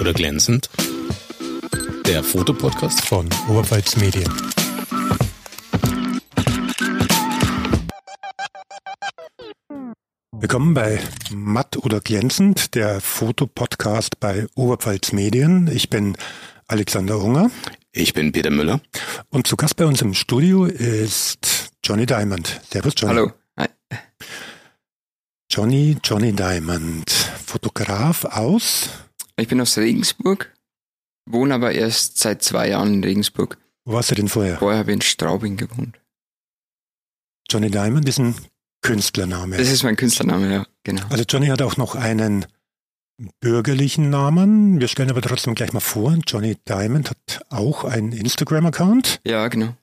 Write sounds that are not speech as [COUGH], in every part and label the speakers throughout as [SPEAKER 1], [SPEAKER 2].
[SPEAKER 1] oder glänzend? Der Fotopodcast
[SPEAKER 2] von Oberpfalz Medien. Willkommen bei Matt oder glänzend, der Fotopodcast bei Oberpfalz Medien. Ich bin Alexander Unger.
[SPEAKER 1] Ich bin Peter Müller.
[SPEAKER 2] Und zu Gast bei uns im Studio ist Johnny Diamond. Servus, Johnny.
[SPEAKER 3] Hallo. Hi.
[SPEAKER 2] Johnny, Johnny Diamond, Fotograf aus?
[SPEAKER 3] Ich bin aus Regensburg, wohne aber erst seit zwei Jahren in Regensburg.
[SPEAKER 2] Wo warst du denn vorher?
[SPEAKER 3] Vorher habe ich in Straubing gewohnt.
[SPEAKER 2] Johnny Diamond ist ein Künstlername.
[SPEAKER 3] Das ist mein Künstlername, ja, genau.
[SPEAKER 2] Also Johnny hat auch noch einen bürgerlichen Namen. Wir stellen aber trotzdem gleich mal vor, Johnny Diamond hat auch einen Instagram-Account.
[SPEAKER 3] Ja, genau.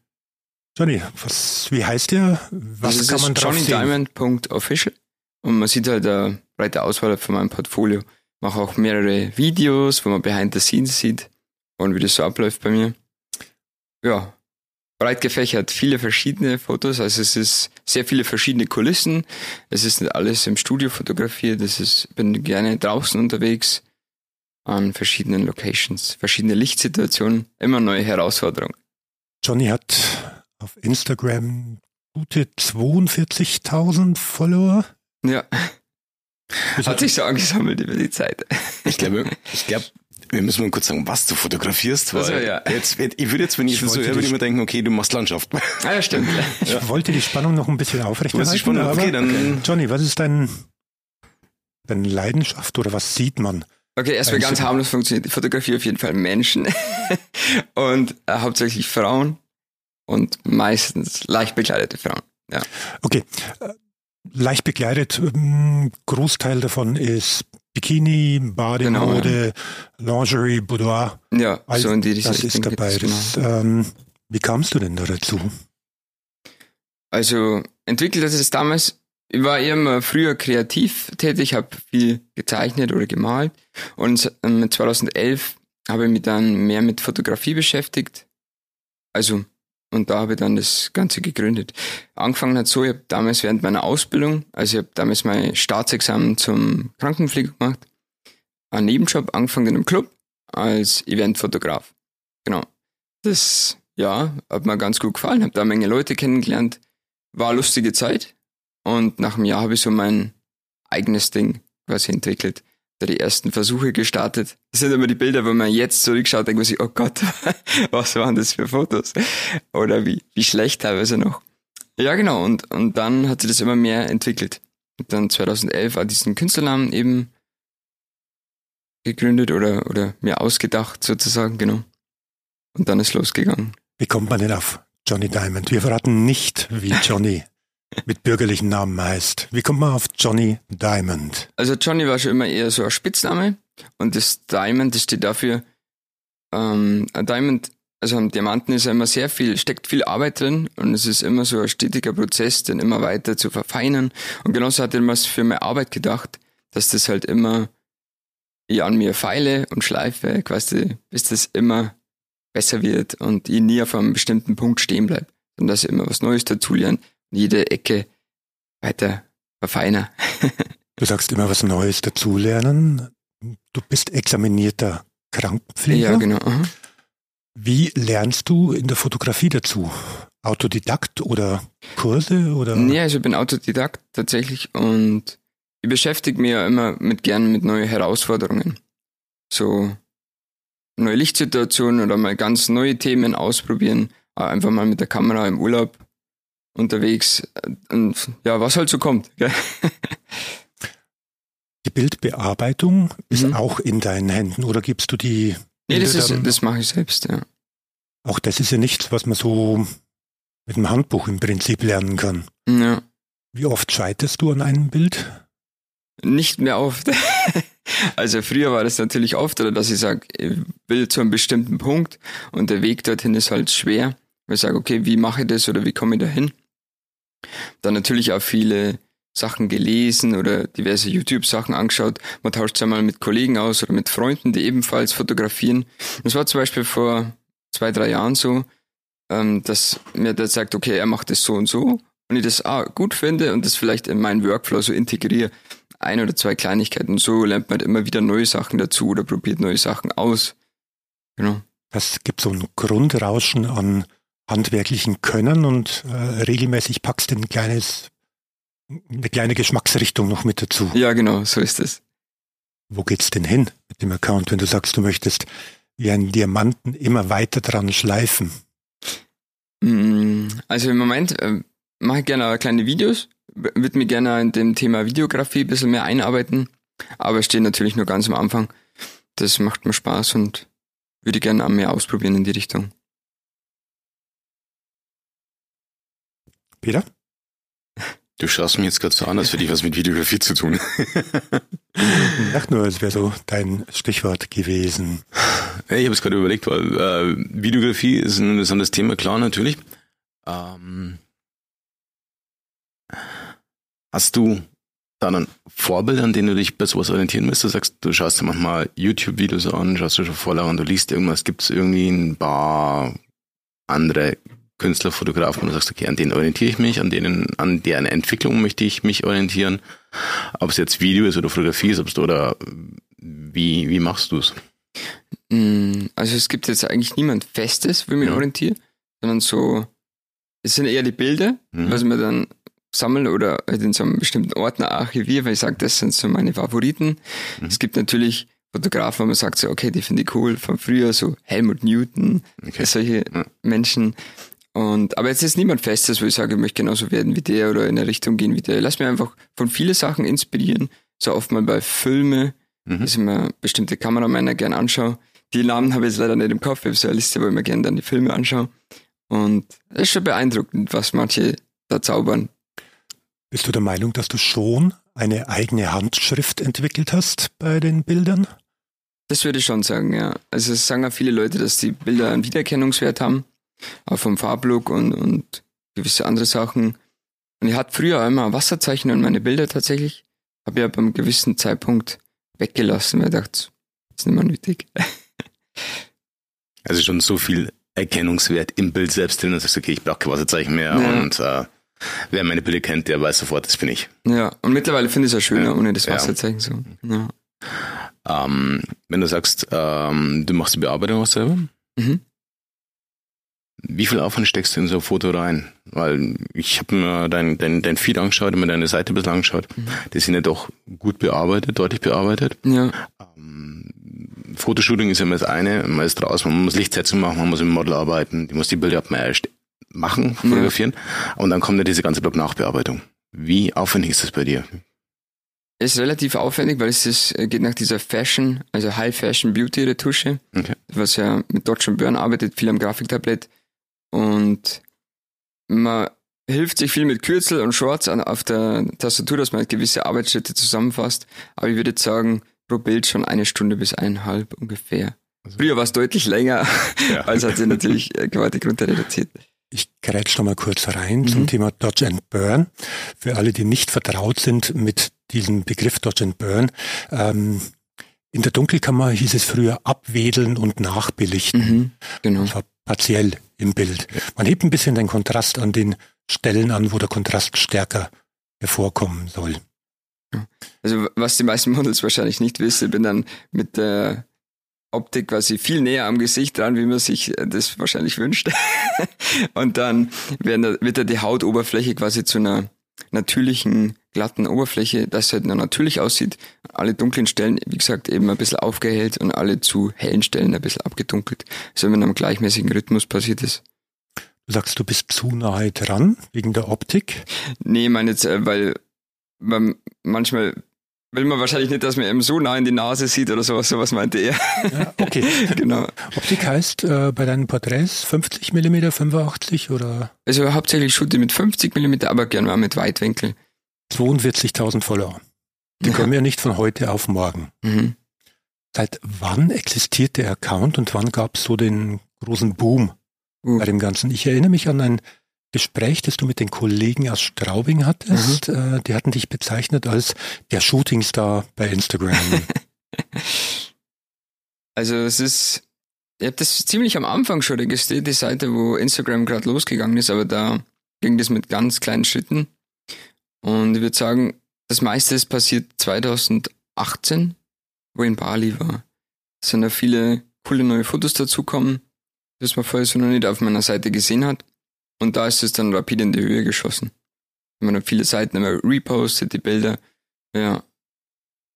[SPEAKER 2] Johnny, was, wie heißt der? Was
[SPEAKER 3] das
[SPEAKER 2] kann man
[SPEAKER 3] ist
[SPEAKER 2] drauf sehen?
[SPEAKER 3] johnnydiamond.official und man sieht halt eine breite Auswahl von meinem Portfolio. Mache auch mehrere Videos, wo man behind the scenes sieht und wie das so abläuft bei mir. Ja, breit gefächert, viele verschiedene Fotos, also es ist sehr viele verschiedene Kulissen. Es ist nicht alles im Studio fotografiert, es ist, bin gerne draußen unterwegs an verschiedenen Locations, verschiedene Lichtsituationen, immer neue Herausforderungen.
[SPEAKER 2] Johnny hat auf Instagram gute 42.000 Follower.
[SPEAKER 3] Ja. Hat sich so angesammelt über die Zeit.
[SPEAKER 1] Ich glaube, ich glaube, wir müssen mal kurz sagen, was du fotografierst, weil
[SPEAKER 3] Also, ja.
[SPEAKER 1] jetzt, ich würde jetzt, wenn ich,
[SPEAKER 2] Ich
[SPEAKER 1] das so höre, würde ich mir denken, okay, du machst Landschaft.
[SPEAKER 3] Ah ja, stimmt.
[SPEAKER 2] Ich wollte die Spannung noch ein bisschen aufrechterhalten.
[SPEAKER 1] Spannung?
[SPEAKER 2] aber-
[SPEAKER 1] Okay, dann-
[SPEAKER 2] Johnny, was ist dein, deine Leidenschaft oder was sieht man?
[SPEAKER 3] Okay, erstmal
[SPEAKER 2] Also-
[SPEAKER 3] ganz harmlos funktioniert. Ich fotografiere auf jeden Fall Menschen [LAUGHS] und äh, hauptsächlich Frauen und meistens leicht bekleidete Frauen. Ja.
[SPEAKER 2] Okay, äh, leicht bekleidet, ähm, Großteil davon ist Bikini, Bademode, Lingerie, Boudoir.
[SPEAKER 3] Ja,
[SPEAKER 2] All
[SPEAKER 3] so in die
[SPEAKER 2] das
[SPEAKER 3] Richtung
[SPEAKER 2] ist dabei.
[SPEAKER 3] geht's,
[SPEAKER 2] Das, ähm, wie kamst du denn da dazu?
[SPEAKER 3] Also entwickelt hat das damals, ich war eher immer früher kreativ tätig, habe viel gezeichnet oder gemalt und ähm, 2011 habe ich mich dann mehr mit Fotografie beschäftigt. Also, und da habe ich dann das Ganze gegründet. Angefangen hat so, ich habe damals während meiner Ausbildung, also ich habe damals mein Staatsexamen zum Krankenpfleger gemacht, einen Nebenjob angefangen in einem Club als Eventfotograf. Genau. Das, ja, hat mir ganz gut gefallen, habe da eine Menge Leute kennengelernt, war lustige Zeit und nach einem Jahr habe ich so mein eigenes Ding quasi entwickelt. Da die ersten Versuche gestartet. Das sind immer die Bilder, wo man jetzt zurückschaut, denkt man sich, oh Gott, [LAUGHS] was waren das für Fotos? Oder wie, wie schlecht teilweise noch. Ja, genau, und, und dann hat sich das immer mehr entwickelt. Und dann 2011 war diesen Künstlernamen eben gegründet oder, oder mir ausgedacht sozusagen, genau. Und dann ist losgegangen.
[SPEAKER 2] Wie kommt man denn auf Johnny Diamond? Wir verraten nicht, wie [LAUGHS] Johnny mit bürgerlichen Namen heißt. Wie kommt man auf Johnny Diamond?
[SPEAKER 3] Also Johnny war schon immer eher so ein Spitzname und das Diamond, das steht dafür, ähm, ein Diamond, also am Diamanten ist ja immer sehr viel, steckt viel Arbeit drin und es ist immer so ein stetiger Prozess, den immer weiter zu verfeinern. Und genauso hat er immer für meine Arbeit gedacht, dass das halt immer ich an mir feile und schleife, quasi, bis das immer besser wird und ich nie auf einem bestimmten Punkt stehen bleibe, sondern dass ich immer was Neues dazulerne und jede Ecke weiter verfeiner. [LAUGHS]
[SPEAKER 2] Du sagst immer was Neues dazulernen. Du bist examinierter Krankenpfleger.
[SPEAKER 3] Ja, genau. aha.
[SPEAKER 2] Wie lernst du in der Fotografie dazu? Autodidakt oder Kurse oder?
[SPEAKER 3] Nee, also ich bin Autodidakt tatsächlich und ich beschäftige mich ja immer mit gern mit neuen Herausforderungen. So neue Lichtsituationen oder mal ganz neue Themen ausprobieren. Einfach mal mit der Kamera im Urlaub unterwegs und ja, was halt so kommt. Gell? [LAUGHS]
[SPEAKER 2] Die Bildbearbeitung ist
[SPEAKER 3] Mhm.
[SPEAKER 2] auch in deinen Händen oder gibst du die?
[SPEAKER 3] Nee, das, ist, das mache ich selbst, ja.
[SPEAKER 2] Auch das ist ja nichts, was man so mit dem Handbuch im Prinzip lernen kann.
[SPEAKER 3] ja.
[SPEAKER 2] Wie oft scheiterst du an einem Bild?
[SPEAKER 3] Nicht mehr oft. [LAUGHS] Also früher war das natürlich oft, oder dass ich sage, ich will zu einem bestimmten Punkt und der Weg dorthin ist halt schwer. Ich sage, okay, wie mache ich das oder wie komme ich da hin? Dann natürlich auch viele Sachen gelesen oder diverse YouTube-Sachen angeschaut. Man tauscht sich einmal mit Kollegen aus oder mit Freunden, die ebenfalls fotografieren. Das war zum Beispiel vor zwei, drei Jahren so, ähm, dass mir der sagt, okay, er macht das so und so und ich das ah, gut finde und das vielleicht in meinen Workflow so integriere. ein oder zwei Kleinigkeiten. So lernt man immer wieder neue Sachen dazu oder probiert neue Sachen aus. Genau.
[SPEAKER 2] Es gibt so ein Grundrauschen an handwerklichen Können und äh, regelmäßig packst du ein kleines, eine kleine Geschmacksrichtung noch mit dazu.
[SPEAKER 3] Ja, genau, so ist es.
[SPEAKER 2] Wo geht's denn hin mit dem Account, wenn du sagst, du möchtest wie einen Diamanten immer weiter dran schleifen?
[SPEAKER 3] Mm, Also im Moment äh, mache ich gerne kleine Videos, würde mir gerne in dem Thema Videografie ein bisschen mehr einarbeiten, aber stehe natürlich nur ganz am Anfang. Das macht mir Spaß und würde gerne auch mehr ausprobieren in die Richtung.
[SPEAKER 2] Peter?
[SPEAKER 1] Du schaust mich jetzt gerade so an, als hätte ich was mit Videografie zu tun. [LAUGHS]
[SPEAKER 2] Ich dachte nur, es wäre so dein Stichwort gewesen.
[SPEAKER 1] Ich habe es gerade überlegt, weil äh, Videografie ist ein interessantes Thema, klar, natürlich. Ähm, hast du da dann Vorbilder, an denen du dich bei sowas orientieren müsstest? Du sagst, du schaust dir manchmal YouTube-Videos an, schaust dir schon Vorlagen an, du liest irgendwas, gibt es irgendwie ein paar andere Künstler, Fotografen, und du sagst, okay, an denen orientiere ich mich, an denen, an deren Entwicklung möchte ich mich orientieren. Ob es jetzt Video ist oder Fotografie ist, oder wie, wie machst du es?
[SPEAKER 3] Mm, Also es gibt jetzt eigentlich niemand Festes, wo ich mich
[SPEAKER 1] Ja.
[SPEAKER 3] orientiere, sondern so, es sind eher die Bilder,
[SPEAKER 1] Mhm.
[SPEAKER 3] was man dann sammle oder halt in so einem bestimmten Ordner archiviere, weil ich sage, das sind so meine Favoriten.
[SPEAKER 1] Mhm.
[SPEAKER 3] Es gibt natürlich Fotografen, wo man sagt so, okay, die finde ich cool von früher, so Helmut Newton,
[SPEAKER 1] Okay.
[SPEAKER 3] solche
[SPEAKER 1] Ja.
[SPEAKER 3] Menschen. Und, aber jetzt ist niemand Festes, wo ich sage, ich möchte genauso werden wie der oder in eine Richtung gehen wie der. Lass mich einfach von vielen Sachen inspirieren. So oft mal bei Filme,
[SPEAKER 1] Mhm.
[SPEAKER 3] dass ich mir bestimmte Kameramänner gern anschaue. Die Namen habe ich jetzt leider nicht im Kopf. Ich habe so eine Liste, wo ich mir gerne dann die Filme anschaue. Und es ist schon beeindruckend, was manche da zaubern.
[SPEAKER 2] Bist du der Meinung, dass du schon eine eigene Handschrift entwickelt hast bei den Bildern?
[SPEAKER 3] Das würde ich schon sagen, ja. Also es sagen auch viele Leute, dass die Bilder einen Wiedererkennungswert haben, auch vom Farblook und, und gewisse andere Sachen. Und ich hatte früher immer Wasserzeichen an meine Bilder tatsächlich. Habe ich aber einem gewissen Zeitpunkt weggelassen, weil ich dachte, das ist nicht mehr nötig.
[SPEAKER 1] Also schon so viel Erkennungswert im Bild selbst drin, dass du sagst, okay, ich brauche kein Wasserzeichen mehr
[SPEAKER 3] Ja.
[SPEAKER 1] und äh, wer meine Bilder kennt, der weiß sofort, das bin ich.
[SPEAKER 3] Ja, und mittlerweile finde ich es auch schöner
[SPEAKER 1] Ja.
[SPEAKER 3] ohne das
[SPEAKER 1] Ja.
[SPEAKER 3] Wasserzeichen so. Ja.
[SPEAKER 1] Ähm, wenn du sagst, ähm, du machst die Bearbeitung auch selber,
[SPEAKER 3] Mhm.
[SPEAKER 1] Wie viel Aufwand steckst du in so ein Foto rein? Weil ich habe mir dein, dein, dein Feed angeschaut und mir deine Seite ein bisschen angeschaut.
[SPEAKER 3] Mhm.
[SPEAKER 1] Die sind ja doch gut bearbeitet, deutlich bearbeitet.
[SPEAKER 3] Ja,
[SPEAKER 1] Ähm, Fotoshooting ist ja immer das eine, man ist draußen, man muss Lichtsetzung machen, man muss im Model arbeiten, die muss die Bilder mal erst machen, fotografieren. Und dann kommt ja diese ganze Block-Nachbearbeitung. Wie aufwendig ist das bei dir?
[SPEAKER 3] ist relativ aufwendig, weil es ist, geht nach dieser Fashion, also High Fashion Beauty Retusche,
[SPEAKER 1] Okay.
[SPEAKER 3] was ja mit Dodge Burn arbeitet, viel am Grafiktablett. Und man hilft sich viel mit Kürzel und Shorts an, auf der Tastatur, dass man halt gewisse Arbeitsschritte zusammenfasst. Aber ich würde jetzt sagen, pro Bild schon eine Stunde bis eineinhalb ungefähr.
[SPEAKER 1] Also-
[SPEAKER 3] Früher war es deutlich länger,
[SPEAKER 1] Ja. [LAUGHS]
[SPEAKER 3] es hat sich natürlich äh, gewaltig runter reduziert.
[SPEAKER 2] Ich grätsch noch mal kurz rein
[SPEAKER 3] Mhm.
[SPEAKER 2] zum Thema Dodge and Burn. Für alle, die nicht vertraut sind mit diesem Begriff Dodge and Burn. Ähm, in der Dunkelkammer hieß es früher abwedeln und nachbelichten.
[SPEAKER 3] Mhm, genau.
[SPEAKER 2] Und zwar partiell im Bild. Man hebt ein bisschen den Kontrast an den Stellen an, wo der Kontrast stärker hervorkommen soll.
[SPEAKER 3] Also was die meisten Models wahrscheinlich nicht wissen, bin dann mit der Optik quasi viel näher am Gesicht dran, wie man sich das wahrscheinlich wünscht. [LAUGHS] Und dann wird da die Hautoberfläche quasi zu einer natürlichen, glatten Oberfläche, dass es halt noch natürlich aussieht. Alle dunklen Stellen, wie gesagt, eben ein bisschen aufgehellt und alle zu hellen Stellen ein bisschen abgedunkelt. So wenn einem gleichmäßigen Rhythmus passiert ist.
[SPEAKER 2] Du sagst, du bist zu nahe dran wegen der Optik.
[SPEAKER 3] Nee, ich meine jetzt, äh, weil man manchmal will man wahrscheinlich nicht, dass man eben so nah in die Nase sieht oder sowas, sowas meinte er.
[SPEAKER 2] Ja, okay. [LAUGHS]
[SPEAKER 3] genau.
[SPEAKER 2] Optik heißt äh, bei deinen Porträts 50 mm, 85 oder
[SPEAKER 3] Also hauptsächlich shoote ich mit 50 mm, aber gerne mal mit Weitwinkel.
[SPEAKER 2] 42.000 Follower. Die kommen ja nicht von heute auf morgen.
[SPEAKER 3] Mhm.
[SPEAKER 2] Seit wann existiert der Account und wann gab es so den großen Boom
[SPEAKER 3] Uh.
[SPEAKER 2] bei dem Ganzen? Ich erinnere mich an ein Gespräch, das du mit den Kollegen aus Straubing hattest.
[SPEAKER 3] Mhm.
[SPEAKER 2] Äh, die hatten dich bezeichnet als der Shootingstar bei Instagram. [LAUGHS]
[SPEAKER 3] Also es ist, ich habe das ziemlich am Anfang schon registriert, die Seite, wo Instagram gerade losgegangen ist, aber da ging das mit ganz kleinen Schritten. Und ich würde sagen, das meiste ist passiert 2018, wo ich in Bali war. Es sind da viele coole neue Fotos dazukommen, das man vorher so noch nicht auf meiner Seite gesehen hat. Und da ist es dann rapid in die Höhe geschossen. Man hat viele Seiten immer repostet, die Bilder. Ja.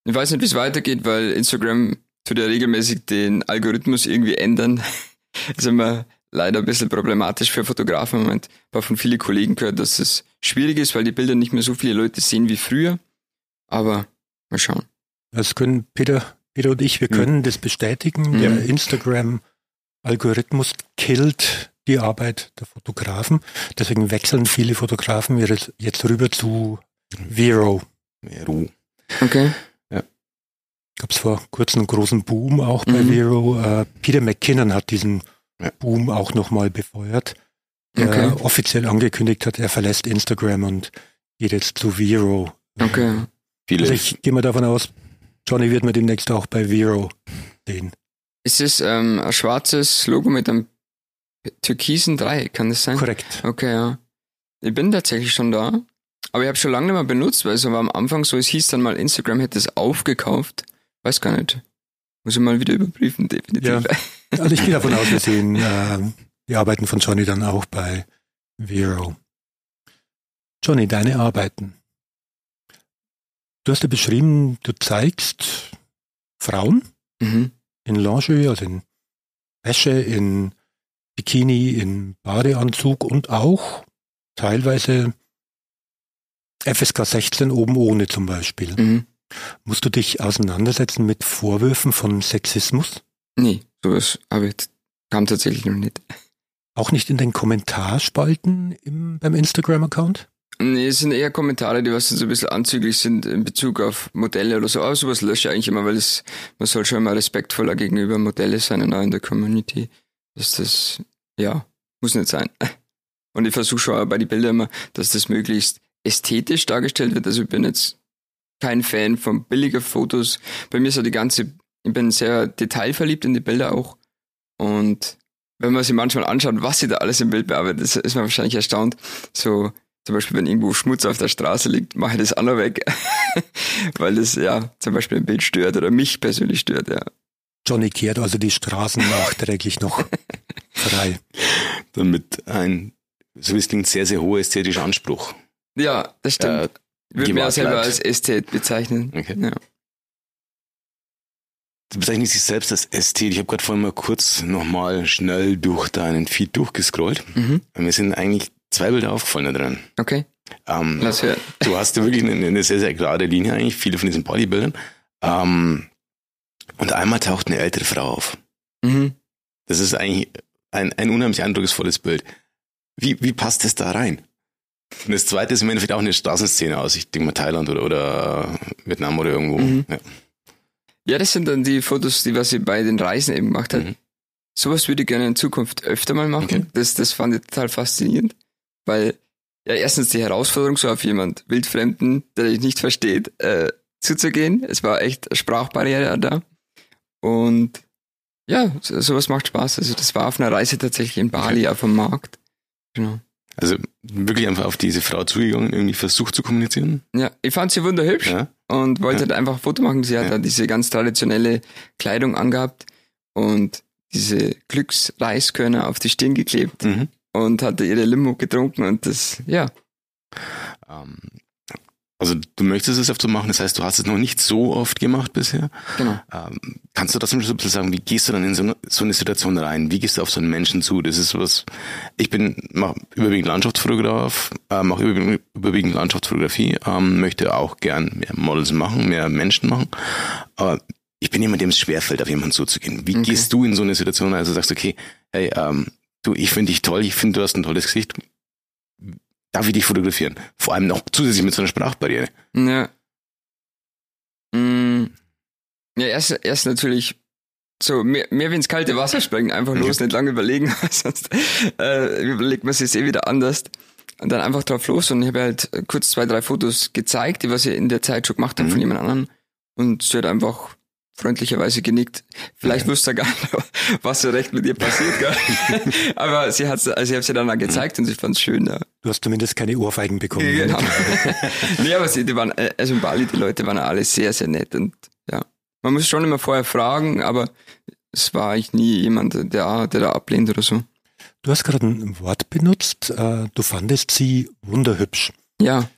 [SPEAKER 3] Ich weiß nicht, wie es weitergeht, weil Instagram tut ja regelmäßig den Algorithmus irgendwie ändern. [LAUGHS] ist immer leider ein bisschen problematisch für Fotografen im Moment. Ich habe von vielen Kollegen gehört, dass es schwierig ist, weil die Bilder nicht mehr so viele Leute sehen wie früher. Aber mal schauen.
[SPEAKER 2] Das können Peter, Peter und ich, wir können mhm. das bestätigen. Mhm. Der Instagram-Algorithmus killt die Arbeit der Fotografen. Deswegen wechseln viele Fotografen jetzt rüber zu Vero.
[SPEAKER 1] Vero.
[SPEAKER 3] Okay.
[SPEAKER 2] Ja. Gab es vor kurzem einen großen Boom auch bei mhm. Vero. Äh, Peter McKinnon hat diesen ja. Boom auch nochmal befeuert, der okay. offiziell angekündigt hat, er verlässt Instagram und geht jetzt zu Vero.
[SPEAKER 3] Okay.
[SPEAKER 2] Viele. Also ich gehe mal davon aus, Johnny wird mir demnächst auch bei Vero sehen.
[SPEAKER 3] Ist es ähm, ein schwarzes Logo mit einem türkisen Dreieck, kann das sein?
[SPEAKER 2] Korrekt.
[SPEAKER 3] Okay, ja. Ich bin tatsächlich schon da, aber ich habe schon lange nicht mehr benutzt, weil es war am Anfang so, es hieß dann mal, Instagram hätte es aufgekauft. Weiß gar nicht. Muss ich mal wieder überprüfen, definitiv. Ja.
[SPEAKER 2] Also ich gehe davon aus, wir sehen [LAUGHS] äh, die Arbeiten von Johnny dann auch bei Vero. Johnny, deine Arbeiten. Du hast ja beschrieben, du zeigst Frauen mhm. in Lingerie, also in Wäsche, in Bikini, in Badeanzug und auch teilweise FSK 16 oben ohne zum Beispiel. Mhm. Musst du dich auseinandersetzen mit Vorwürfen von Sexismus?
[SPEAKER 3] Nee, sowas habe ich, kam tatsächlich noch nicht.
[SPEAKER 2] Auch nicht in den Kommentarspalten im, beim Instagram-Account?
[SPEAKER 3] Nee, es sind eher Kommentare, die was so ein bisschen anzüglich sind in Bezug auf Modelle oder so. Aber sowas lösche ich eigentlich immer, weil es, man soll schon immer respektvoller gegenüber Modelle sein und auch in der Community. Dass das, ja, muss nicht sein. Und ich versuche schon bei den Bildern immer, dass das möglichst ästhetisch dargestellt wird. Also ich bin jetzt kein Fan von billiger Fotos. Bei mir ist ja die ganze, ich bin sehr detailverliebt in die Bilder auch. Und wenn man sich manchmal anschaut, was sie da alles im Bild bearbeitet, ist, ist man wahrscheinlich erstaunt. So, zum Beispiel, wenn irgendwo Schmutz auf der Straße liegt, mache ich das auch noch weg. [LAUGHS] Weil das ja zum Beispiel ein Bild stört oder mich persönlich stört, ja.
[SPEAKER 2] Johnny kehrt also die Straßen nachträglich noch [LAUGHS] frei.
[SPEAKER 1] Damit ein, so wie es klingt, sehr, sehr hoher ästhetischer Anspruch.
[SPEAKER 3] Ja, das stimmt. Äh, würde mich auch selber als Ästhet bezeichnen. Okay. Ja.
[SPEAKER 1] Du bezeichnest dich selbst als Ästhet. Ich habe gerade vorhin mal kurz nochmal schnell durch deinen Feed durchgescrollt. Mhm. Mir sind eigentlich zwei Bilder aufgefallen da drin.
[SPEAKER 3] Okay.
[SPEAKER 1] Ähm, Lass hören. [LAUGHS] Du hast ja wirklich eine, eine, sehr, sehr gerade Linie eigentlich, viele von diesen Bodybildern. Ähm, und einmal taucht eine ältere Frau auf. Mhm. Das ist eigentlich ein, ein unheimlich eindrucksvolles Bild. Wie, wie passt das da rein? Und das zweite ist im Endeffekt auch eine Straßenszene aus, ich denke mal Thailand oder, oder Vietnam oder irgendwo. Mhm. Ja.
[SPEAKER 3] ja. das sind dann die Fotos, die was sie bei den Reisen eben gemacht hat. Mhm. Sowas würde ich gerne in Zukunft öfter mal machen. Okay. Das, das fand ich total faszinierend. Weil, ja, erstens die Herausforderung, so auf jemand Wildfremden, der dich nicht versteht, äh, zuzugehen. Es war echt eine Sprachbarriere da. Und ja, sowas macht Spaß. Also das war auf einer Reise tatsächlich in Bali okay. auf dem Markt. Genau.
[SPEAKER 1] Also wirklich einfach auf diese Frau zugegangen, irgendwie versucht zu kommunizieren.
[SPEAKER 3] Ja, ich fand sie wunderhübsch ja. und wollte ja. halt einfach ein Foto machen. Sie hat ja. da diese ganz traditionelle Kleidung angehabt und diese Glücksreiskörner auf die Stirn geklebt mhm. und hatte ihre Limo getrunken und das, ja.
[SPEAKER 1] Ähm, also du möchtest es öfter machen, das heißt, du hast es noch nicht so oft gemacht bisher.
[SPEAKER 3] Genau.
[SPEAKER 1] Ähm, kannst du das ein bisschen sagen, wie gehst du dann in so eine, so eine, Situation rein? Wie gehst du auf so einen Menschen zu? Das ist was, ich bin, mach überwiegend Landschaftsfotograf, äh, mache überwiegend, überwiegend Landschaftsfotografie, ähm, möchte auch gern mehr Models machen, mehr Menschen machen. Aber ich bin jemand, dem es schwerfällt, auf jemanden zuzugehen. Wie okay. gehst du in so eine Situation, also sagst, okay, hey, ähm, du, ich finde dich toll, ich finde, du hast ein tolles Gesicht darf ich dich fotografieren? Vor allem noch zusätzlich mit so einer Sprachbarriere.
[SPEAKER 3] Ja. Mm. Ja, erst, erst natürlich so mehr, mehr wie ins kalte Wasser springen, einfach los, nicht lange überlegen, [LAUGHS] sonst äh, überlegt man sich eh wieder anders. Und dann einfach drauf los und ich habe halt kurz zwei, drei Fotos gezeigt, die was ich in der Zeit schon gemacht habe mhm. von jemand anderem. Und sie hat einfach freundlicherweise genickt. Vielleicht
[SPEAKER 1] Ja.
[SPEAKER 3] wusste er gar nicht, [LAUGHS] was so recht mit ihr passiert, gell? [LAUGHS] Aber sie hat's, also ich habe sie dann auch gezeigt und sie fand's schön, ja.
[SPEAKER 2] Du hast zumindest keine Ohrfeigen bekommen.
[SPEAKER 3] Genau. [LAUGHS] nee, aber sie, die waren, äh, also in Bali, die Leute waren alle sehr, sehr nett und ja. Man muss schon immer vorher fragen, aber es war eigentlich nie jemand, der, der da ablehnt oder so.
[SPEAKER 2] Du hast gerade ein Wort benutzt, äh, du fandest sie wunderhübsch.
[SPEAKER 3] Ja,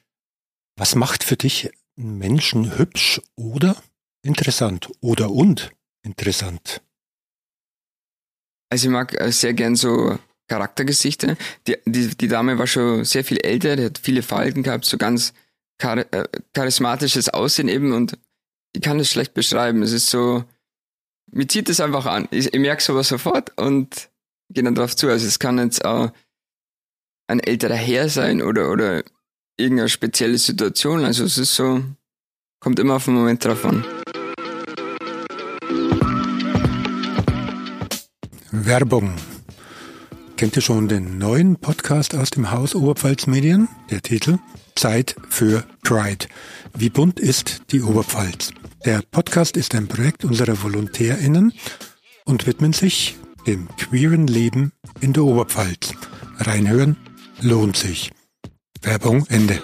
[SPEAKER 2] Was macht für dich einen Menschen hübsch oder interessant oder und interessant?
[SPEAKER 3] also ich mag äh, sehr gern so Charaktergesichter. Die, die, die Dame war schon sehr viel älter, die hat viele Falten gehabt, so ganz char äh, charismatisches Aussehen eben und ich kann das schlecht beschreiben. Es ist so, mir zieht es einfach an. Ich, ich merke sowas sofort und gehe dann drauf zu. Also es kann jetzt auch ein älterer Herr sein oder, oder irgendeine spezielle Situation. Also es ist so, kommt immer auf den Moment drauf an.
[SPEAKER 2] Werbung. Kennt ihr schon den neuen Podcast aus dem Haus Oberpfalz Medien? Der Titel Zeit für Pride. Wie bunt ist die Oberpfalz? Der Podcast ist ein Projekt unserer VolontärInnen und widmen sich dem queeren Leben in der Oberpfalz. Reinhören lohnt sich. Werbung Ende.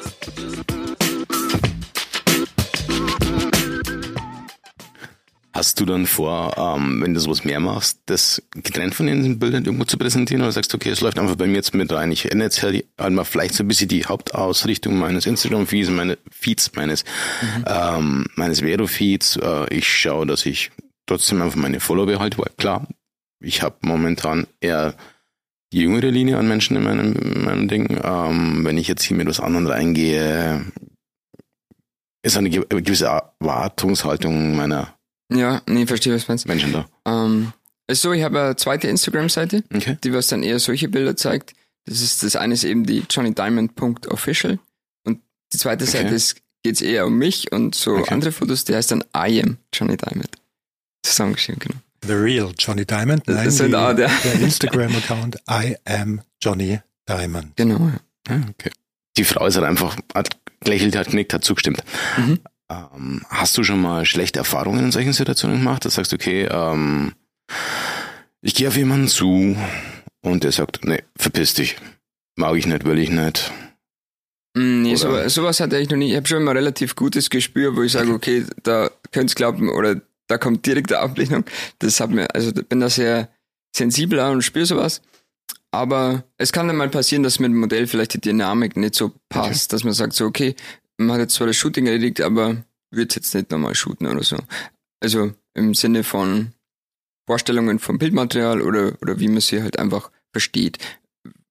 [SPEAKER 1] Hast du dann vor, ähm, wenn du sowas mehr machst, das getrennt von den Bildern irgendwo zu präsentieren oder sagst du, okay, es läuft einfach bei mir jetzt mit rein. Ich ändere jetzt halt halt mal vielleicht so ein bisschen die Hauptausrichtung meines Instagram-Feeds, meine Feeds, meines, ähm, meines Vero-Feeds. Äh, ich schaue, dass ich trotzdem einfach meine Follower behalte, weil klar, ich habe momentan eher die jüngere Linie an Menschen in meinem, in meinem Ding. Ähm, wenn ich jetzt hier mit was anderem reingehe, ist eine ge- gewisse Erwartungshaltung meiner
[SPEAKER 3] Ja, nee, verstehe, was du meinst.
[SPEAKER 1] Menschen da.
[SPEAKER 3] Ähm, ist so, ich habe eine zweite Instagram-Seite,
[SPEAKER 1] Okay.
[SPEAKER 3] die was dann eher solche Bilder zeigt. Das ist das eine ist eben die johnnydiamond.official und die zweite
[SPEAKER 1] Okay.
[SPEAKER 3] Seite ist geht's eher um mich und so
[SPEAKER 1] Okay.
[SPEAKER 3] andere Fotos, die heißt dann I am Johnny Diamond. Zusammengeschrieben, genau.
[SPEAKER 2] The Real Johnny Diamond.
[SPEAKER 3] Das
[SPEAKER 2] Nein,
[SPEAKER 3] ist halt
[SPEAKER 2] die,
[SPEAKER 3] auch der-
[SPEAKER 2] der Instagram-Account I am Johnny Diamond.
[SPEAKER 3] Genau. ja.
[SPEAKER 1] Ah, okay. Die Frau ist halt einfach, hat gelächelt, hat genickt, hat zugestimmt.
[SPEAKER 3] Mhm.
[SPEAKER 1] Ähm, hast du schon mal schlechte Erfahrungen in solchen Situationen gemacht? Da sagst du, okay, ähm, ich gehe auf jemanden zu und der sagt, nee, verpiss dich. Mag ich nicht, will ich nicht.
[SPEAKER 3] Mm, Nee, so, sowas hatte ich noch nie. Ich habe schon immer relativ gutes Gespür, wo ich sage, okay, da könnt's glauben oder da kommt direkte Ablehnung. Das hat mir, also bin da sehr sensibel auch und spüre sowas. Aber es kann dann mal passieren, dass mit dem Modell vielleicht die Dynamik nicht so passt, dass man sagt so, okay, man hat jetzt zwar das Shooting erledigt, aber wird jetzt nicht nochmal shooten oder so. Also im Sinne von Vorstellungen vom Bildmaterial oder, oder wie man sie halt einfach versteht.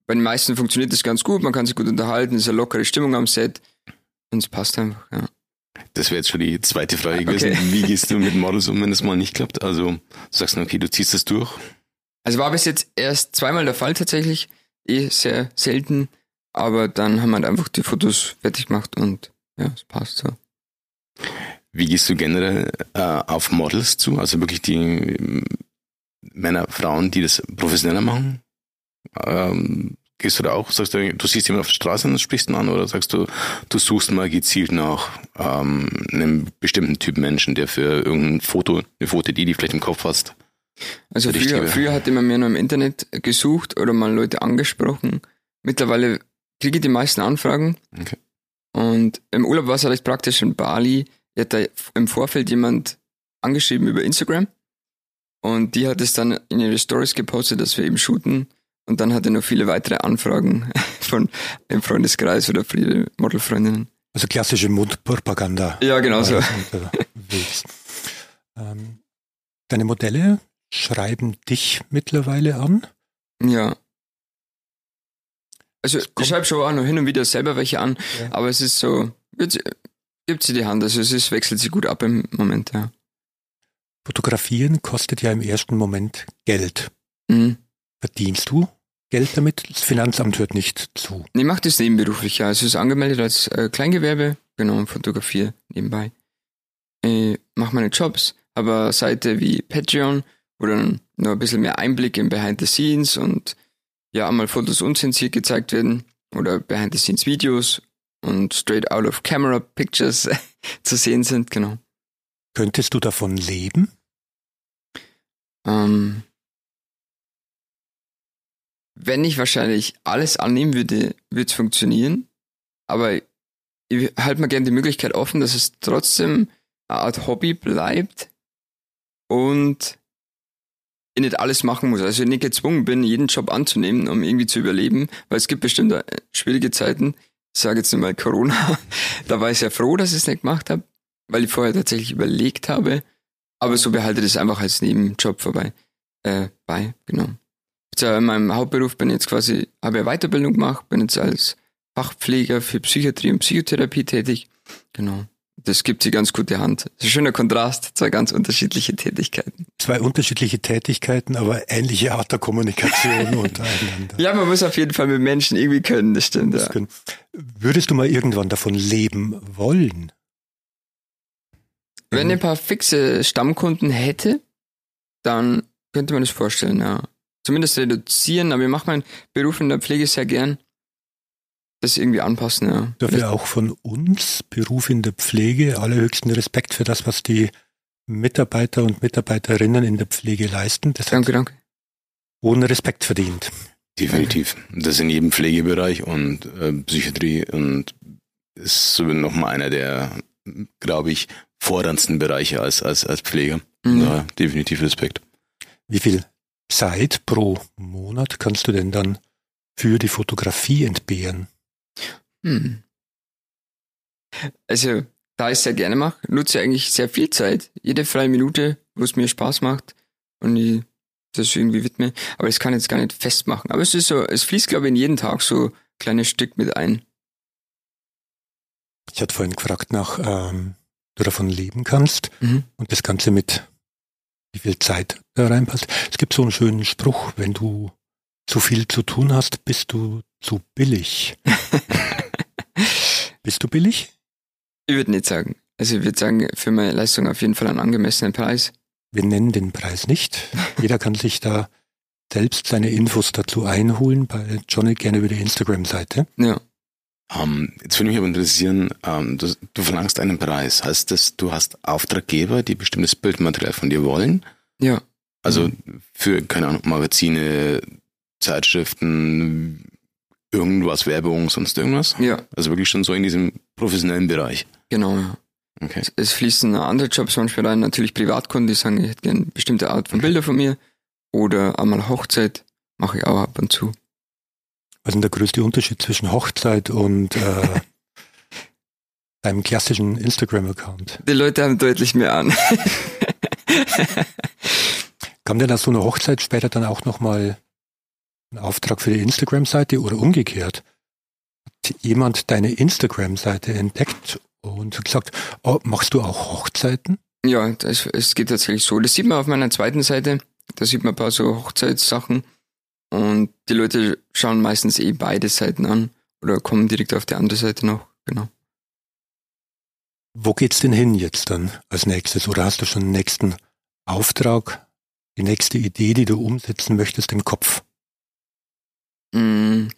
[SPEAKER 3] Bei den meisten funktioniert das ganz gut, man kann sich gut unterhalten, ist eine lockere Stimmung am Set und es passt einfach, ja.
[SPEAKER 1] Das wäre jetzt schon die zweite Frage gewesen.
[SPEAKER 3] Okay.
[SPEAKER 1] Wie [LAUGHS] gehst du mit Models um, wenn es mal nicht klappt? Also du sagst du, okay, du ziehst das durch.
[SPEAKER 3] Also war bis jetzt erst zweimal der Fall tatsächlich, eh sehr selten, aber dann haben wir halt einfach die Fotos fertig gemacht und ja, es passt so.
[SPEAKER 1] Wie gehst du generell äh, auf Models zu? Also wirklich die ähm, Männer, Frauen, die das professioneller machen? Ähm, gehst du da auch, sagst du, du siehst jemanden auf der Straße und sprichst ihn an oder sagst du, du suchst mal gezielt nach ähm, einem bestimmten Typ Menschen, der für irgendein Foto, eine Foto, die die vielleicht im Kopf hast?
[SPEAKER 3] Also früher, früher hatte man mehr nur im Internet gesucht oder mal Leute angesprochen. Mittlerweile kriege ich die meisten Anfragen.
[SPEAKER 1] Okay.
[SPEAKER 3] Und im Urlaub war es recht praktisch in Bali. Ich hat da im Vorfeld jemand angeschrieben über Instagram. Und die hat es dann in ihre Stories gepostet, dass wir eben shooten. Und dann hatte noch viele weitere Anfragen [LAUGHS] von im Freundeskreis oder ihre Modelfreundinnen.
[SPEAKER 2] Also klassische Mundpropaganda.
[SPEAKER 3] Ja, genau so.
[SPEAKER 2] Äh, ähm, deine Modelle schreiben dich mittlerweile an.
[SPEAKER 3] Ja. Also ich schreibe schon auch noch hin und wieder selber welche an,
[SPEAKER 2] Ja.
[SPEAKER 3] aber es ist so, wird sie- gibt sie die Hand, also es ist, wechselt sie gut ab im Moment, ja.
[SPEAKER 2] Fotografieren kostet ja im ersten Moment Geld.
[SPEAKER 3] Mhm.
[SPEAKER 2] Verdienst du Geld damit? Das Finanzamt hört nicht zu.
[SPEAKER 3] Ich mache das nebenberuflich, ja. Also es ist angemeldet als äh, Kleingewerbe, genau, und fotografiere nebenbei. Ich mache meine Jobs, eine Seite wie Patreon, wo dann noch ein bisschen mehr Einblick in Behind the Scenes und ja, einmal Fotos unzensiert gezeigt werden oder Behind the Scenes Videos und straight out of camera Pictures [LAUGHS] zu sehen sind, genau.
[SPEAKER 2] Könntest du davon leben?
[SPEAKER 3] Ähm, wenn ich wahrscheinlich alles annehmen würde, würde es funktionieren. Aber ich halte mir gerne die Möglichkeit offen, dass es trotzdem eine Art Hobby bleibt und ich nicht alles machen muss. Also ich nicht gezwungen bin, jeden Job anzunehmen, um irgendwie zu überleben, weil es gibt bestimmt schwierige Zeiten. Ich sage jetzt mal Corona. [LAUGHS] da war ich sehr froh, dass ich es nicht gemacht habe, weil ich vorher tatsächlich überlegt habe. Aber so behalte ich das einfach als Nebenjob vorbei. Äh, bei, genau. Jetzt, äh, in meinem Hauptberuf bin ich jetzt quasi, habe ich Weiterbildung gemacht, bin jetzt als Fachpfleger für Psychiatrie und Psychotherapie tätig. Genau. Das gibt sie ganz gute Hand. Das ist ein schöner Kontrast, zwei ganz unterschiedliche Tätigkeiten.
[SPEAKER 2] Zwei unterschiedliche Tätigkeiten, aber ähnliche Art der Kommunikation [LAUGHS] untereinander.
[SPEAKER 3] Ja, man muss auf jeden Fall mit Menschen irgendwie können, das stimmt. Das ja.
[SPEAKER 2] Würdest du mal irgendwann davon leben wollen?
[SPEAKER 3] Wenn ich ein paar fixe Stammkunden hätte, dann könnte man das vorstellen, ja. Zumindest reduzieren, aber ich mache meinen Beruf in der Pflege sehr gern das irgendwie anpassen, ja.
[SPEAKER 2] Dafür auch von uns, Beruf in der Pflege, allerhöchsten Respekt für das, was die Mitarbeiter und Mitarbeiterinnen in der Pflege leisten. Das
[SPEAKER 3] danke, danke.
[SPEAKER 2] Hohen Respekt verdient.
[SPEAKER 1] Definitiv. Das in jedem Pflegebereich und äh, Psychiatrie und ist so nochmal einer der, glaube ich, forderndsten Bereiche als, als, als Pfleger. Mhm. Da definitiv Respekt.
[SPEAKER 2] Wie viel Zeit pro Monat kannst du denn dann für die Fotografie entbehren?
[SPEAKER 3] Hm. Also, da ich es sehr gerne mache, nutze ich eigentlich sehr viel Zeit. Jede freie Minute, wo es mir Spaß macht und ich das irgendwie widme. Aber das kann ich jetzt gar nicht festmachen. Aber es ist so, es fließt, glaube ich, in jeden Tag so ein kleines Stück mit ein.
[SPEAKER 2] Ich hatte vorhin gefragt nach, ähm, du davon leben kannst mhm. und das Ganze mit wie viel Zeit da reinpasst. Es gibt so einen schönen Spruch, wenn du zu viel zu tun hast, bist du zu billig. [LAUGHS] Bist du billig?
[SPEAKER 3] Ich würde nicht sagen. Also ich würde sagen, für meine Leistung auf jeden Fall einen angemessenen Preis.
[SPEAKER 2] Wir nennen den Preis nicht. [LAUGHS] Jeder kann sich da selbst seine Infos dazu einholen bei Johnny gerne über die Instagram-Seite.
[SPEAKER 3] Ja.
[SPEAKER 1] Um, ähm, jetzt würde mich aber interessieren, um, ähm, du, du, verlangst einen Preis. Heißt das, du hast Auftraggeber, die bestimmtes Bildmaterial von dir wollen?
[SPEAKER 3] Ja.
[SPEAKER 1] Also für, keine Ahnung, Magazine, Zeitschriften, irgendwas, Werbung, sonst irgendwas?
[SPEAKER 3] Ja.
[SPEAKER 1] Also wirklich schon so in diesem professionellen Bereich.
[SPEAKER 3] Genau, ja. Okay. Es, es fließen andere Jobs manchmal rein, natürlich Privatkunden, die sagen, ich hätte gerne eine bestimmte Art von Bilder von mir. Oder einmal Hochzeit mache ich auch ab und zu.
[SPEAKER 2] Was ist denn der größte Unterschied zwischen Hochzeit und äh, [LAUGHS] deinem klassischen Instagram-Account?
[SPEAKER 3] Die Leute haben deutlich mehr an. [LAUGHS]
[SPEAKER 2] Kam denn da so eine Hochzeit später dann auch nochmal einen Auftrag für die Instagram-Seite oder umgekehrt? Hat jemand deine Instagram-Seite entdeckt und gesagt, oh, machst du auch Hochzeiten?
[SPEAKER 3] Ja, das, es geht tatsächlich so. Das sieht man auf meiner zweiten Seite. Da sieht man ein paar so Hochzeitssachen. Und die Leute schauen meistens eh beide Seiten an oder kommen direkt auf die andere Seite noch. Genau.
[SPEAKER 2] Wo geht's denn hin jetzt dann als nächstes? Oder hast du schon den nächsten Auftrag, die nächste Idee, die du umsetzen möchtest im Kopf?
[SPEAKER 3] Mm,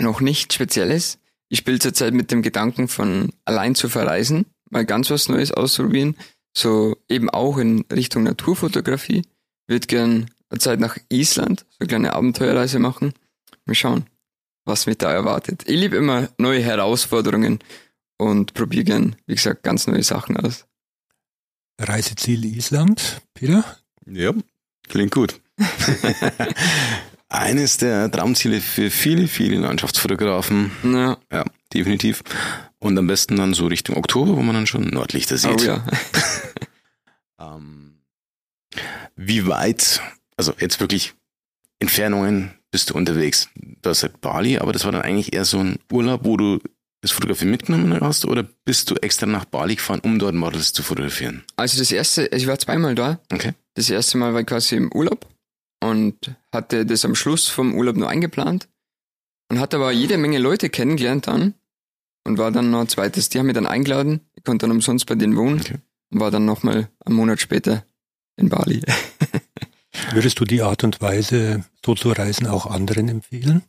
[SPEAKER 3] noch nicht Spezielles. Ich spiele zurzeit mit dem Gedanken von allein zu verreisen, mal ganz was Neues ausprobieren. So eben auch in Richtung Naturfotografie. Würde gern eine Zeit nach Island, so eine kleine Abenteuerreise machen. Mal schauen, was mich da erwartet. Ich liebe immer neue Herausforderungen und probiere gern, wie gesagt, ganz neue Sachen aus.
[SPEAKER 2] Reiseziel Island, Peter?
[SPEAKER 1] Ja, klingt gut. [LAUGHS] eines der Traumziele für viele, viele Landschaftsfotografen.
[SPEAKER 3] Ja.
[SPEAKER 1] ja, definitiv. Und am besten dann so Richtung Oktober, wo man dann schon Nordlichter sieht.
[SPEAKER 3] Oh ja. [LAUGHS]
[SPEAKER 1] ähm, wie weit, also jetzt wirklich Entfernungen bist du unterwegs? Du hast gesagt Bali, aber das war dann eigentlich eher so ein Urlaub, wo du das Fotografie mitgenommen hast oder bist du extra nach Bali gefahren, um dort Models zu fotografieren?
[SPEAKER 3] Also das erste, ich war zweimal da.
[SPEAKER 1] Okay.
[SPEAKER 3] Das erste Mal war ich quasi im Urlaub und hatte das am Schluss vom Urlaub nur eingeplant und hatte aber jede Menge Leute kennengelernt dann und war dann noch ein zweites. Die haben mich dann eingeladen. Ich konnte dann umsonst bei denen wohnen okay. und war dann nochmal einen Monat später in Bali. [LAUGHS]
[SPEAKER 2] Würdest du die Art und Weise, so zu reisen, auch anderen empfehlen?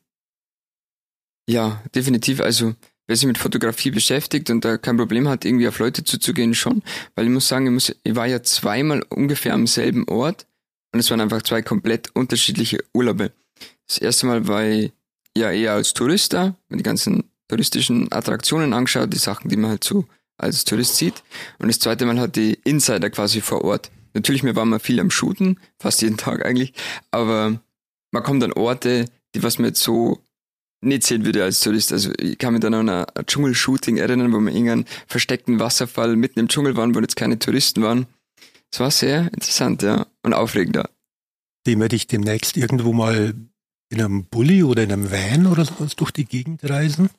[SPEAKER 3] Ja, definitiv. Also wer sich mit Fotografie beschäftigt und da kein Problem hat, irgendwie auf Leute zuzugehen, schon. Weil ich muss sagen, ich, muss, ich war ja zweimal ungefähr am selben Ort und es waren einfach zwei komplett unterschiedliche Urlaube. Das erste Mal war ich ja eher als Tourist da, mit die ganzen touristischen Attraktionen angeschaut, die Sachen, die man halt so als Tourist sieht. Und das zweite Mal hat die Insider quasi vor Ort. Natürlich, wir waren mal viel am Shooten, fast jeden [LAUGHS] Tag eigentlich, aber man kommt an Orte, die was mir jetzt so nicht sehen würde als Tourist. Also ich kann mich dann an ein Dschungelshooting erinnern, wo wir irgendeinen versteckten Wasserfall mitten im Dschungel waren, wo jetzt keine Touristen waren. Das war sehr interessant, ja, und aufregender.
[SPEAKER 2] Dem werde ich demnächst irgendwo mal in einem Bulli oder in einem Van oder sowas durch die Gegend reisen.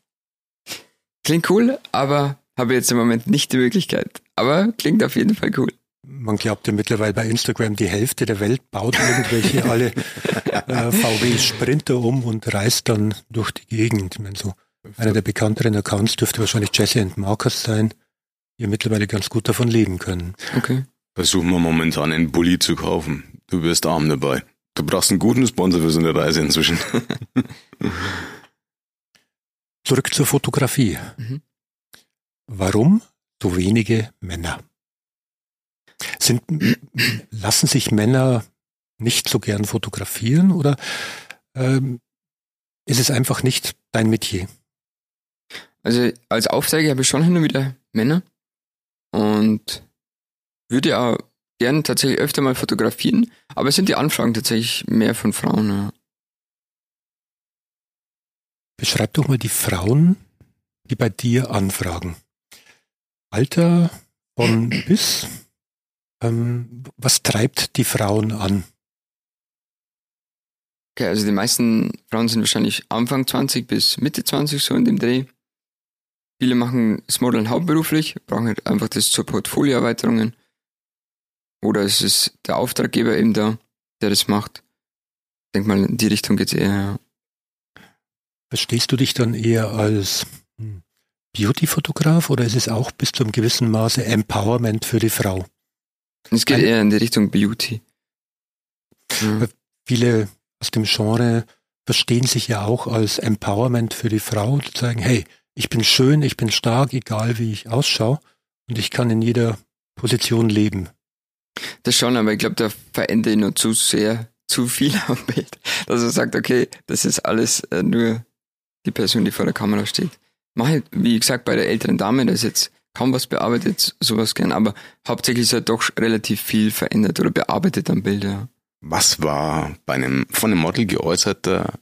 [SPEAKER 3] Klingt cool, aber habe jetzt im Moment nicht die Möglichkeit. Aber klingt auf jeden Fall cool.
[SPEAKER 2] Man glaubt ja mittlerweile bei Instagram, die Hälfte der Welt baut irgendwelche [LAUGHS] alle äh, VW Sprinter um und reist dann durch die Gegend. Ich meine, so einer der bekannteren Accounts dürfte wahrscheinlich Jesse and Marcus sein, die mittlerweile ganz gut davon leben können.
[SPEAKER 3] Okay.
[SPEAKER 1] Versuchen wir momentan einen Bulli zu kaufen. Du wirst arm dabei. Du brauchst einen guten Sponsor für so eine Reise inzwischen. [LAUGHS]
[SPEAKER 2] Zurück zur Fotografie.
[SPEAKER 3] Mhm.
[SPEAKER 2] Warum so wenige Männer? Sind, [CLEARS THROAT] lassen sich Männer nicht so gern fotografieren oder ähm, ist es einfach nicht dein Metier?
[SPEAKER 3] Also als Aufzeiger habe ich schon hin und wieder Männer und würde auch gern tatsächlich öfter mal fotografieren, aber es sind die Anfragen tatsächlich mehr von Frauen. Ja.
[SPEAKER 2] Beschreib doch mal die Frauen, die bei dir anfragen. Alter von [CLEARS THROAT] bis? Ähm, was treibt die Frauen an?
[SPEAKER 3] Okay, also die meisten Frauen sind wahrscheinlich Anfang 20 bis Mitte 20, so in dem Dreh. Viele machen das Modeln hauptberuflich, brauchen halt einfach das zur Portfolioerweiterungen. Oder es ist der Auftraggeber eben da, der das macht. Ich denke mal, in die Richtung geht es eher. Ja.
[SPEAKER 2] Verstehst du dich dann eher als hm, Beauty-Fotograf oder ist es auch bis zu einem gewissen Maße Empowerment für die Frau?
[SPEAKER 3] Es geht eher in die Richtung Beauty.
[SPEAKER 2] Ja. Viele aus dem Genre verstehen sich ja auch als Empowerment für die Frau, zu sagen, hey, ich bin schön, ich bin stark, egal wie ich ausschaue und ich kann in jeder Position leben.
[SPEAKER 3] Das schon, aber ich glaube, da verändere ich noch zu sehr, zu viel [LAUGHS] am Bild, dass er sagt, okay, das ist alles äh, nur die Person, die vor der Kamera steht. Mache ich, wie gesagt, bei der älteren Dame, da ist jetzt kaum was bearbeitet, sowas gern, aber hauptsächlich ist halt doch relativ viel verändert oder bearbeitet am Bild, ja.
[SPEAKER 1] Was war bei einem von einem Model geäußerter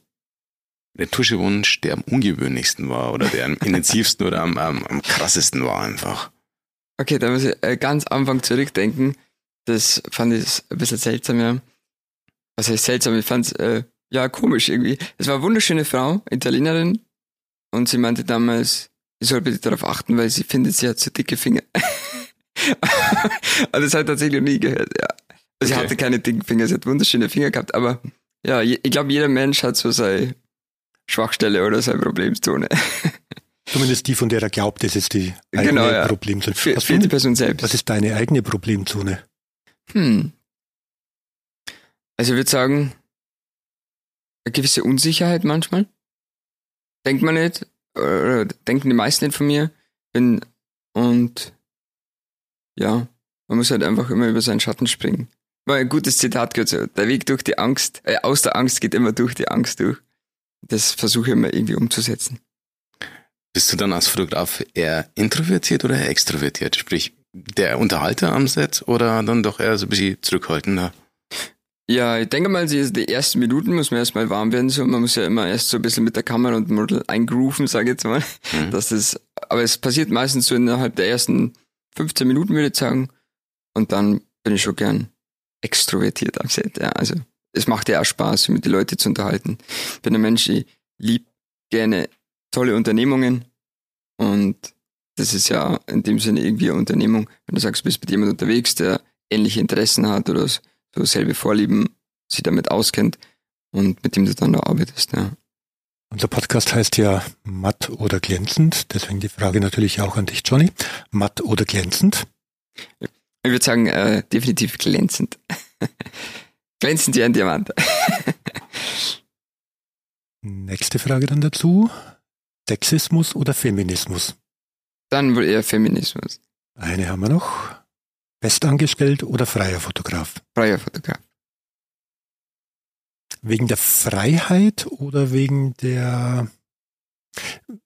[SPEAKER 1] Retuschewunsch, der am ungewöhnlichsten war oder der am intensivsten oder am, am, am krassesten war einfach?
[SPEAKER 3] Okay, da muss ich äh, ganz am Anfang zurückdenken. Das fand ich ein bisschen seltsam, ja. Was heißt seltsam? Ich fand es äh, ja komisch irgendwie. Es war eine wunderschöne Frau, Italienerin, und sie meinte damals, ich soll bitte darauf achten, weil sie findet, sie hat zu dicke Finger. [LAUGHS] und das hat tatsächlich noch nie gehört, ja. Also okay. Sie hatte keine dicken Finger, sie hat wunderschöne Finger gehabt, aber ja, ich glaube, jeder Mensch hat so seine Schwachstelle oder seine Problemzone. [LAUGHS]
[SPEAKER 2] Zumindest die, von der er glaubt, das ist die eigene
[SPEAKER 3] genau, ja.
[SPEAKER 2] Problemzone.
[SPEAKER 3] Für, für die Person selbst.
[SPEAKER 2] Was ist deine eigene Problemzone?
[SPEAKER 3] Hm. Also ich würde sagen, eine gewisse Unsicherheit manchmal. Denkt man nicht, oder denken die meisten nicht von mir. Bin, und ja, man muss halt einfach immer über seinen Schatten springen. Weil ein gutes Zitat gehört so, der Weg durch die Angst, äh, aus der Angst geht immer durch die Angst durch. Das versuche ich immer irgendwie umzusetzen.
[SPEAKER 1] Bist du dann als Fotograf eher introvertiert oder extrovertiert? Sprich, der Unterhalter am Set oder dann doch eher so ein bisschen zurückhaltender?
[SPEAKER 3] Ja, ich denke mal, die ersten Minuten muss man erstmal warm werden. So. Man muss ja immer erst so ein bisschen mit der Kamera und dem Model eingrooven, sage ich jetzt mal. Mhm. Das ist, aber es passiert meistens so innerhalb der ersten 15 Minuten, würde ich sagen. Und dann bin ich schon gern extrovertiert am Set. Ja, also es macht ja auch Spaß, mit den Leuten zu unterhalten. Ich bin ein Mensch, ich lieb gerne tolle Unternehmungen und das ist ja in dem Sinne irgendwie eine Unternehmung. Wenn du sagst, du bist mit jemandem unterwegs, der ähnliche Interessen hat oder so selbe Vorlieben, sich damit auskennt und mit dem du dann da arbeitest. Ja.
[SPEAKER 2] Unser Podcast heißt ja matt oder glänzend, deswegen die Frage natürlich auch an dich, Johnny. Matt oder glänzend?
[SPEAKER 3] Ich würde sagen, äh, definitiv glänzend. [LAUGHS] glänzend wie ein Diamant. [LAUGHS]
[SPEAKER 2] Nächste Frage dann dazu. Sexismus oder Feminismus?
[SPEAKER 3] Dann wohl eher Feminismus.
[SPEAKER 2] Eine haben wir noch. Festangestellt oder freier Fotograf?
[SPEAKER 3] Freier Fotograf.
[SPEAKER 2] Wegen der Freiheit oder wegen der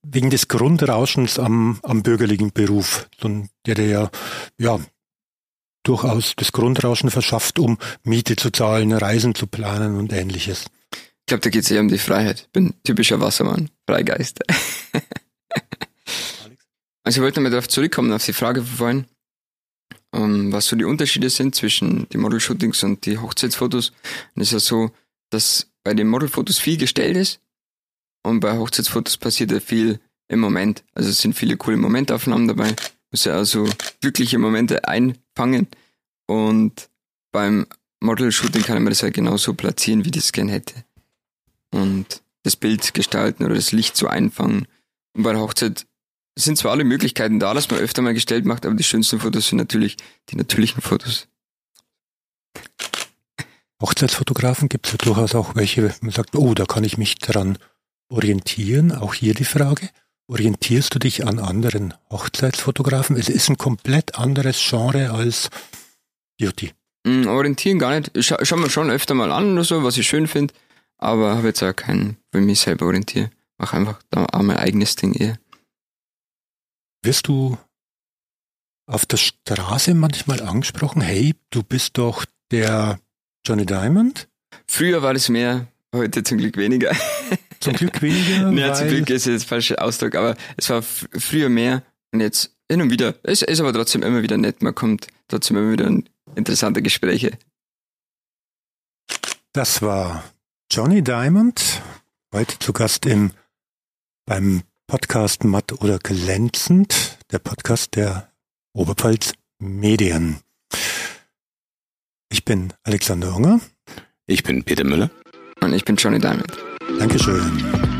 [SPEAKER 2] wegen des Grundrauschens am, am bürgerlichen Beruf, der dir ja, ja durchaus das Grundrauschen verschafft, um Miete zu zahlen, Reisen zu planen und ähnliches.
[SPEAKER 3] Ich glaube, da geht es eher um die Freiheit. Ich bin typischer Wassermann, Freigeist. [LAUGHS] also ich wollte nochmal darauf zurückkommen, auf die Frage vorhin, ähm, was so die Unterschiede sind zwischen den Model-Shootings und die Hochzeitsfotos. Und es ist ja so, dass bei den Modelfotos viel gestellt ist und bei Hochzeitsfotos passiert ja viel im Moment. Also es sind viele coole Momentaufnahmen dabei. Muss ja also glückliche Momente einfangen. Und beim Model-Shooting kann man das halt genauso platzieren, wie das gern hätte. Und das Bild gestalten oder das Licht so einfangen. Und bei der Hochzeit sind zwar alle Möglichkeiten da, dass man öfter mal gestellt macht, aber die schönsten Fotos sind natürlich die natürlichen Fotos.
[SPEAKER 2] Hochzeitsfotografen gibt es ja durchaus auch welche, man sagt, oh, da kann ich mich daran orientieren. Auch hier die Frage, orientierst du dich an anderen Hochzeitsfotografen? Es ist ein komplett anderes Genre als Beauty.
[SPEAKER 3] Mm, orientieren gar nicht. Scha schauen wir schon öfter mal an oder so, was ich schön finde, aber habe jetzt auch keinen, für mich selber orientieren. Mach einfach da auch mein eigenes Ding eher.
[SPEAKER 2] Wirst du auf der Straße manchmal angesprochen, hey, du bist doch der Johnny Diamond?
[SPEAKER 3] Früher war das mehr, heute zum Glück weniger. [LAUGHS]
[SPEAKER 2] Zum Glück weniger? [LAUGHS]
[SPEAKER 3] ja, zum Glück ist jetzt der falsche Ausdruck, aber es war früher mehr und jetzt hin und wieder. Es ist aber trotzdem immer wieder nett, man kommt trotzdem immer wieder in interessante Gespräche.
[SPEAKER 2] Das war Johnny Diamond, heute zu Gast im beim Podcast Matt oder Glänzend, der Podcast der Oberpfalz Medien. Ich bin Alexander Unger.
[SPEAKER 1] Ich bin Peter Müller.
[SPEAKER 3] Und ich bin Johnny Diamond.
[SPEAKER 2] Dankeschön.